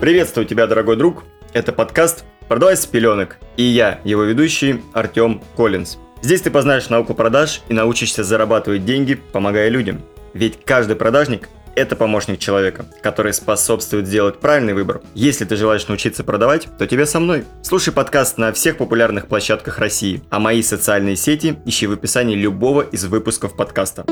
Приветствую тебя, дорогой друг. Это подкаст «Продавай с пеленок». И я, его ведущий Артем Коллинз. Здесь ты познаешь науку продаж и научишься зарабатывать деньги, помогая людям. Ведь каждый продажник – это помощник человека, который способствует сделать правильный выбор. Если ты желаешь научиться продавать, то тебе со мной. Слушай подкаст на всех популярных площадках России, а мои социальные сети ищи в описании любого из выпусков подкаста.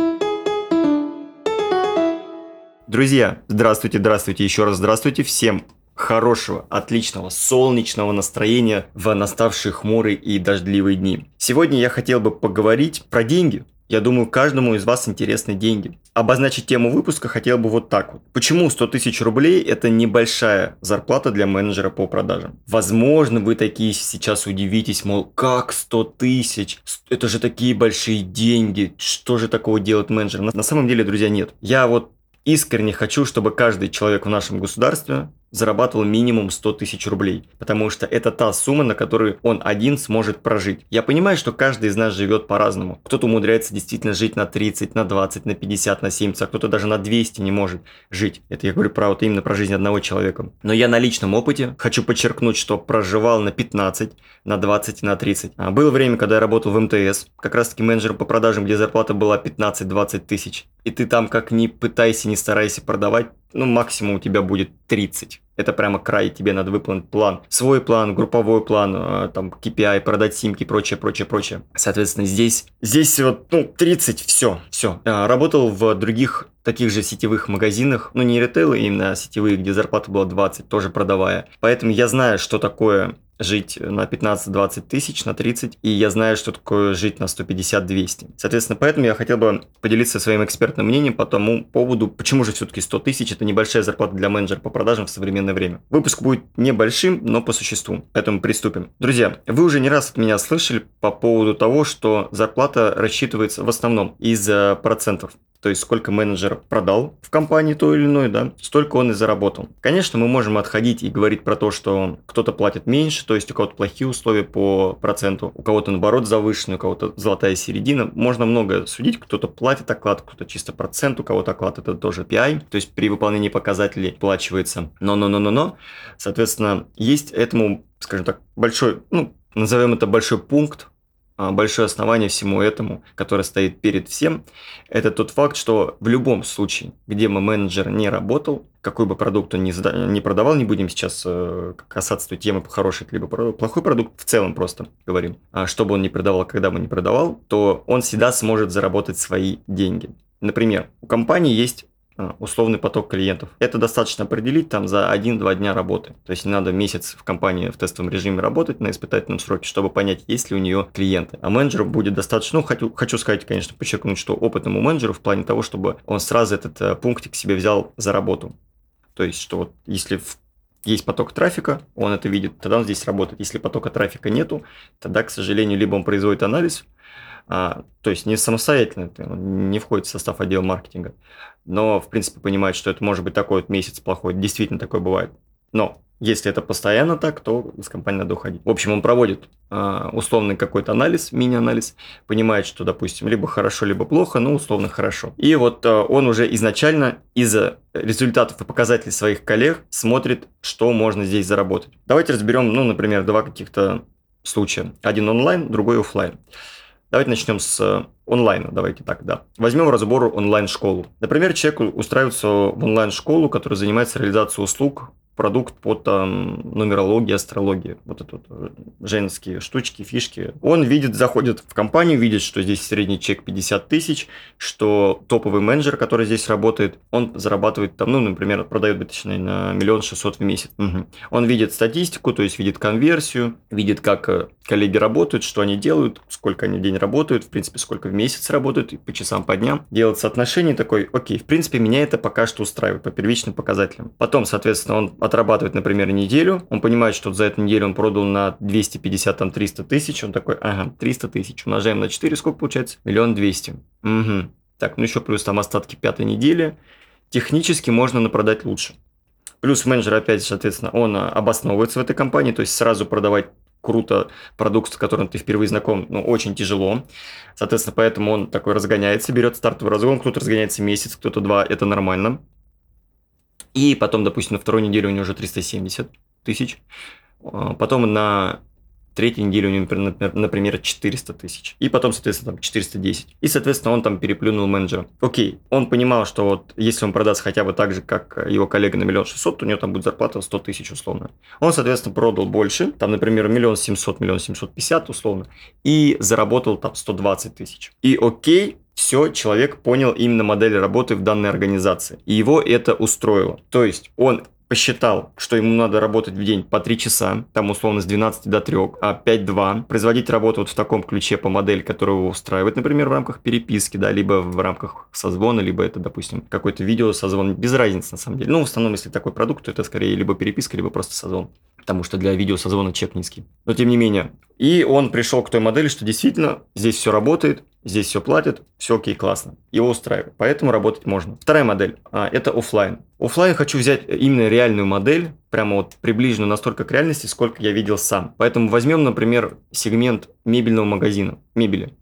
Друзья, здравствуйте, здравствуйте, еще раз здравствуйте всем. Хорошего, отличного, солнечного настроения в наставшие хмурые и дождливые дни. Сегодня я хотел бы поговорить про деньги. Я думаю, каждому из вас интересны деньги. Обозначить тему выпуска хотел бы вот так вот. Почему 100 тысяч рублей – это небольшая зарплата для менеджера по продажам? Возможно, вы такие сейчас удивитесь, мол, как 100 тысяч? Это же такие большие деньги. Что же такого делает менеджер? На самом деле, друзья, нет. Я вот искренне хочу, чтобы каждый человек в нашем государстве зарабатывал минимум 100 тысяч рублей, потому что это та сумма, на которую он один сможет прожить. Я понимаю, что каждый из нас живет по-разному. Кто-то умудряется действительно жить на 30, на 20, на 50, на 70, а кто-то даже на 200 не может жить. Это я говорю про вот именно про жизнь одного человека. Но я на личном опыте хочу подчеркнуть, что проживал на 15, на 20 и на 30. А было время, когда я работал в МТС, как раз таки менеджером по продажам, где зарплата была 15-20 тысяч. И ты там как ни пытайся, не старайся продавать, ну, максимум у тебя будет 30. Это прямо край, тебе надо выполнить план. Свой план, групповой план, э, там, KPI, продать симки, прочее, прочее, прочее. Соответственно, здесь, здесь вот, ну, 30, все, все. Работал в других таких же сетевых магазинах, ну, не ритейлы, именно сетевые, где зарплата была 20, тоже продавая. Поэтому я знаю, что такое жить на 15-20 тысяч, на 30, и я знаю, что такое жить на 150-200. Соответственно, поэтому я хотел бы поделиться своим экспертным мнением по тому поводу, почему же все-таки 100 тысяч – это небольшая зарплата для менеджера по продажам в современное время. Выпуск будет небольшим, но по существу, поэтому приступим. Друзья, вы уже не раз от меня слышали по поводу того, что зарплата рассчитывается в основном из процентов то есть сколько менеджер продал в компании то или иной, да, столько он и заработал. Конечно, мы можем отходить и говорить про то, что кто-то платит меньше, то есть у кого-то плохие условия по проценту, у кого-то наоборот завышенный, у кого-то золотая середина. Можно много судить, кто-то платит оклад, кто-то чисто процент, у кого-то оклад это тоже PI, то есть при выполнении показателей плачивается. Но-но-но-но-но, соответственно, есть этому, скажем так, большой, ну, назовем это большой пункт большое основание всему этому, которое стоит перед всем, это тот факт, что в любом случае, где бы менеджер не работал, какой бы продукт он не продавал, не будем сейчас э, касаться той темы хороший либо плохой продукт, в целом просто говорим, а что бы он ни продавал, когда бы не продавал, то он всегда сможет заработать свои деньги. Например, у компании есть а, условный поток клиентов. Это достаточно определить там за 1-2 дня работы. То есть не надо месяц в компании в тестовом режиме работать на испытательном сроке, чтобы понять, есть ли у нее клиенты. А менеджеру будет достаточно, ну, хочу, хочу сказать, конечно, подчеркнуть, что опытному менеджеру в плане того, чтобы он сразу этот э, пунктик себе взял за работу. То есть, что вот если в есть поток трафика, он это видит, тогда он здесь работает. Если потока трафика нету, тогда, к сожалению, либо он производит анализ, а, то есть не самостоятельно, не входит в состав отдела маркетинга, но, в принципе, понимает, что это может быть такой вот месяц плохой, действительно такое бывает. Но если это постоянно так, то из компании надо уходить. В общем, он проводит э, условный какой-то анализ, мини-анализ, понимает, что, допустим, либо хорошо, либо плохо, но условно хорошо. И вот э, он уже изначально из-за результатов и показателей своих коллег смотрит, что можно здесь заработать. Давайте разберем, ну, например, два каких-то случая. Один онлайн, другой офлайн. Давайте начнем с э, онлайна, давайте так, да. Возьмем разбор онлайн-школу. Например, человек устраивается в онлайн-школу, которая занимается реализацией услуг продукт по там нумерологии, астрологии, вот это вот э, женские штучки, фишки. Он видит, заходит в компанию, видит, что здесь средний чек 50 тысяч, что топовый менеджер, который здесь работает, он зарабатывает там, ну, например, продает, точнее, на миллион шестьсот в месяц. Угу. Он видит статистику, то есть видит конверсию, видит, как э, коллеги работают, что они делают, сколько они в день работают, в принципе, сколько в месяц работают, и по часам, по дням. Делает соотношение такой, окей, в принципе, меня это пока что устраивает по первичным показателям. Потом, соответственно, он отрабатывает, например, неделю, он понимает, что за эту неделю он продал на 250, там, 300 тысяч, он такой, ага, 300 тысяч, умножаем на 4, сколько получается? Миллион двести. Угу. Так, ну еще плюс там остатки пятой недели. Технически можно напродать лучше. Плюс менеджер, опять, соответственно, он обосновывается в этой компании, то есть сразу продавать круто продукт, с которым ты впервые знаком, ну, очень тяжело. Соответственно, поэтому он такой разгоняется, берет стартовый разгон, кто-то разгоняется месяц, кто-то два, это нормально. И потом, допустим, на второй неделе у него уже 370 тысяч. А, потом на третьей неделе у него, например, 400 тысяч. И потом, соответственно, там 410. И, соответственно, он там переплюнул менеджера. Окей, он понимал, что вот если он продаст хотя бы так же, как его коллега на миллион шестьсот, то у него там будет зарплата 100 тысяч условно. Он, соответственно, продал больше, там, например, миллион семьсот, миллион семьсот пятьдесят условно, и заработал там 120 тысяч. И окей, все, человек понял именно модель работы в данной организации. И его это устроило. То есть он посчитал, что ему надо работать в день по 3 часа, там условно с 12 до 3, а 5-2, производить работу вот в таком ключе по модели, которая его устраивает, например, в рамках переписки, да, либо в рамках созвона, либо это, допустим, какой-то видео созвон, без разницы на самом деле. Ну, в основном, если такой продукт, то это скорее либо переписка, либо просто созвон потому что для видео созвона чек низкий. Но тем не менее. И он пришел к той модели, что действительно здесь все работает, здесь все платят, все окей, классно. Его устраивает. Поэтому работать можно. Вторая модель а, – это офлайн. Офлайн хочу взять именно реальную модель, прямо вот приближенную настолько к реальности, сколько я видел сам. Поэтому возьмем, например, сегмент мебельного магазина, мебели.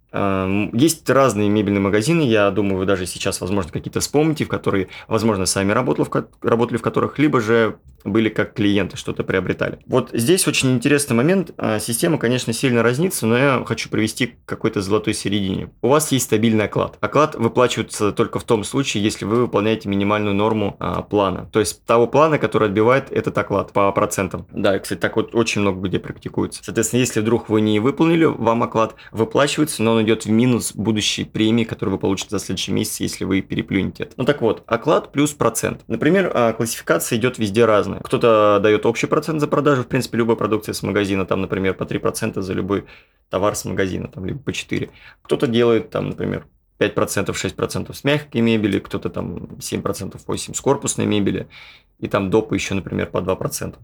Есть разные мебельные магазины, я думаю, вы даже сейчас, возможно, какие-то вспомните, в которые, возможно, сами работали, в, работали в которых, либо же были как клиенты, что-то приобретали. Вот здесь очень интересный момент. А, система, конечно, сильно разнится, но я хочу привести к какой-то золотой середине. У вас есть стабильный оклад. Оклад выплачивается только в том случае, если вы выполняете минимальную норму а, плана. То есть того плана, который отбивает этот оклад по процентам. Да, кстати, так вот очень много где практикуется. Соответственно, если вдруг вы не выполнили, вам оклад выплачивается, но он идет в минус будущей премии, которую вы получите за следующий месяц, если вы переплюнете это. Ну так вот, оклад плюс процент. Например, а, классификация идет везде разная. Кто-то дает общий процент за продажу, в принципе, любой продукции с магазина, там, например, по 3% за любой товар с магазина, там, либо по 4. Кто-то делает, там, например, 5%, 6% с мягкой мебели, кто-то там 7%, 8% с корпусной мебели, и там допы еще, например, по 2%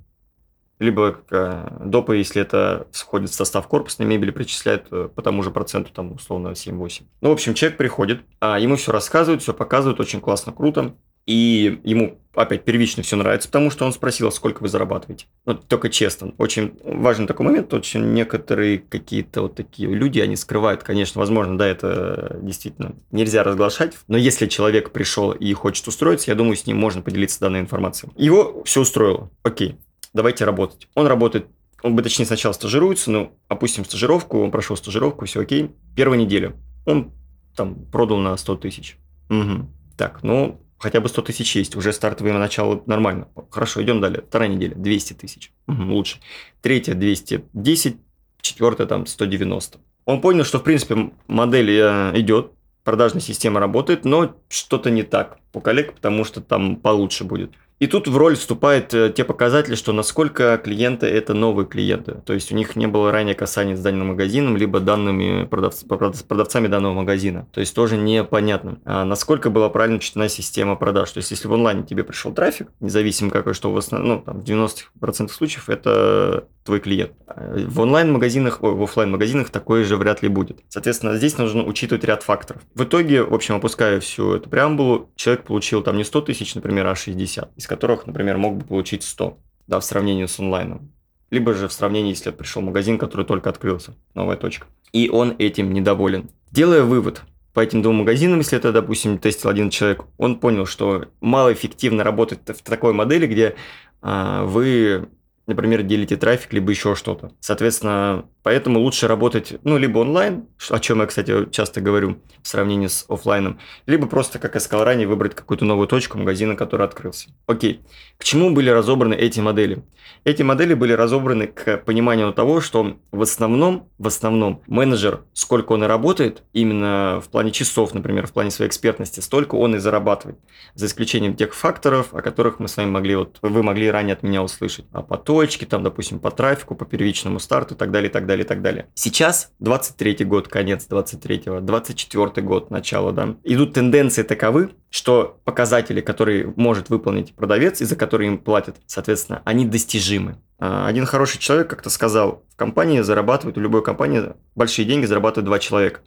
либо э, допы, если это входит в состав корпусной мебели, причисляют э, по тому же проценту, там, условно, 7-8. Ну, в общем, человек приходит, а ему все рассказывают, все показывают, очень классно, круто. И ему опять первично все нравится, потому что он спросил, а сколько вы зарабатываете. Ну, только честно. Очень важный такой момент. Очень некоторые какие-то вот такие люди, они скрывают, конечно, возможно, да, это действительно нельзя разглашать. Но если человек пришел и хочет устроиться, я думаю, с ним можно поделиться данной информацией. Его все устроило. Окей давайте работать. Он работает, он бы точнее сначала стажируется, ну, опустим стажировку, он прошел стажировку, все окей. Первая неделя. Он там продал на 100 тысяч. Угу. Так, ну, хотя бы 100 тысяч есть, уже стартовое начало нормально. Хорошо, идем далее. Вторая неделя, 200 тысяч. Угу, лучше. Третья, 210, четвертая, там, 190. Он понял, что, в принципе, модель э, идет, продажная система работает, но что-то не так по коллег, потому что там получше будет. И тут в роль вступают э, те показатели, что насколько клиенты это новые клиенты. То есть у них не было ранее касания с данным магазином, либо данными продавц, продавцами данного магазина. То есть тоже непонятно, а насколько была правильно учтена система продаж. То есть если в онлайне тебе пришел трафик, независимо какой, что в основном, ну, там, в 90% случаев это твой клиент. В онлайн-магазинах, в офлайн магазинах такое же вряд ли будет. Соответственно, здесь нужно учитывать ряд факторов. В итоге, в общем, опуская всю эту преамбулу, человек получил там не 100 тысяч, например, а 60, из которых, например, мог бы получить 100, да, в сравнении с онлайном. Либо же в сравнении, если пришел магазин, который только открылся, новая точка. И он этим недоволен. Делая вывод, по этим двум магазинам, если это, допустим, тестил один человек, он понял, что малоэффективно работать в такой модели, где а, вы например, делите трафик, либо еще что-то. Соответственно, поэтому лучше работать, ну, либо онлайн, о чем я, кстати, часто говорю в сравнении с офлайном, либо просто, как я сказал ранее, выбрать какую-то новую точку магазина, который открылся. Окей. К чему были разобраны эти модели? Эти модели были разобраны к пониманию того, что в основном, в основном менеджер, сколько он и работает, именно в плане часов, например, в плане своей экспертности, столько он и зарабатывает. За исключением тех факторов, о которых мы с вами могли, вот вы могли ранее от меня услышать. А по точке, там, допустим, по трафику, по первичному старту и так далее, и так далее, и так далее. Сейчас 23 год, конец 23-го, 24 год, начало, да. Идут тенденции таковы, что показатели, которые может выполнить продавец и за которые им платят, соответственно, они достижимы. А, один хороший человек как-то сказал, в компании зарабатывают, у любой компании большие деньги зарабатывают два человека.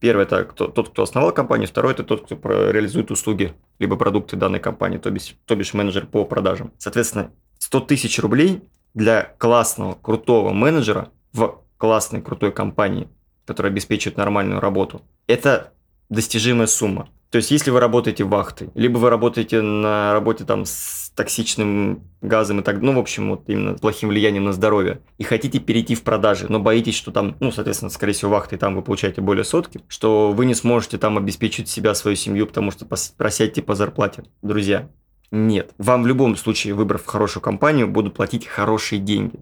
Первый – это кто, тот, кто основал компанию, второй – это тот, кто реализует услуги, либо продукты данной компании, то бишь, то бишь менеджер по продажам. Соответственно, 100 тысяч рублей для классного, крутого менеджера в классной, крутой компании, которая обеспечивает нормальную работу, это достижимая сумма. То есть, если вы работаете вахтой, либо вы работаете на работе там с токсичным газом и так, ну, в общем, вот именно плохим влиянием на здоровье, и хотите перейти в продажи, но боитесь, что там, ну, соответственно, скорее всего, вахтой там вы получаете более сотки, что вы не сможете там обеспечить себя, свою семью, потому что просядьте по зарплате. Друзья, нет. Вам в любом случае, выбрав хорошую компанию, будут платить хорошие деньги.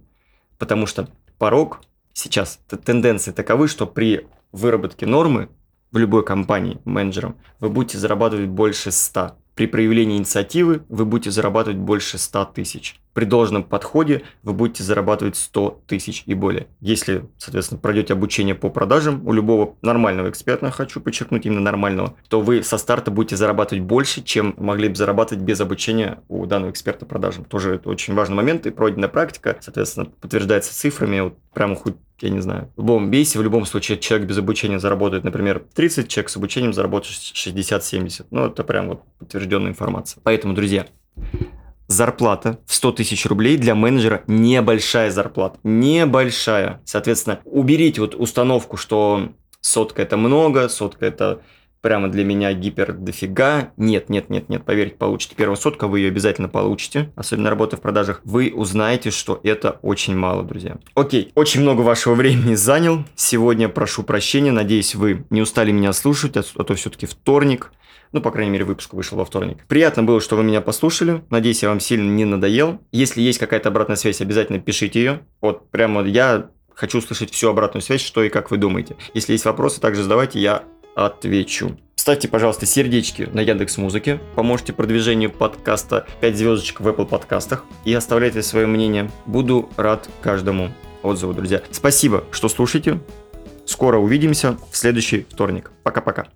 Потому что порог сейчас, тенденции таковы, что при выработке нормы в любой компании менеджером, вы будете зарабатывать больше 100. При проявлении инициативы вы будете зарабатывать больше 100 тысяч. При должном подходе вы будете зарабатывать 100 тысяч и более. Если, соответственно, пройдете обучение по продажам у любого нормального эксперта, хочу подчеркнуть именно нормального, то вы со старта будете зарабатывать больше, чем могли бы зарабатывать без обучения у данного эксперта продажам. Тоже это очень важный момент, и пройденная практика, соответственно, подтверждается цифрами, вот прямо хоть я не знаю, в любом бейсе, в любом случае человек без обучения заработает, например, 30, человек с обучением заработает 60-70. Ну, это прям вот подтвержденная информация. Поэтому, друзья, зарплата в 100 тысяч рублей для менеджера небольшая зарплата. Небольшая. Соответственно, уберите вот установку, что сотка это много, сотка это прямо для меня гипер дофига. Нет, нет, нет, нет, поверьте, получите первую сотку, вы ее обязательно получите, особенно работая в продажах. Вы узнаете, что это очень мало, друзья. Окей, очень много вашего времени занял. Сегодня прошу прощения, надеюсь, вы не устали меня слушать, а, а то все-таки вторник. Ну, по крайней мере, выпуск вышел во вторник. Приятно было, что вы меня послушали. Надеюсь, я вам сильно не надоел. Если есть какая-то обратная связь, обязательно пишите ее. Вот прямо я хочу услышать всю обратную связь, что и как вы думаете. Если есть вопросы, также задавайте, я отвечу. Ставьте, пожалуйста, сердечки на Яндекс Музыке, поможете продвижению подкаста 5 звездочек в Apple подкастах и оставляйте свое мнение. Буду рад каждому отзыву, друзья. Спасибо, что слушаете. Скоро увидимся в следующий вторник. Пока-пока.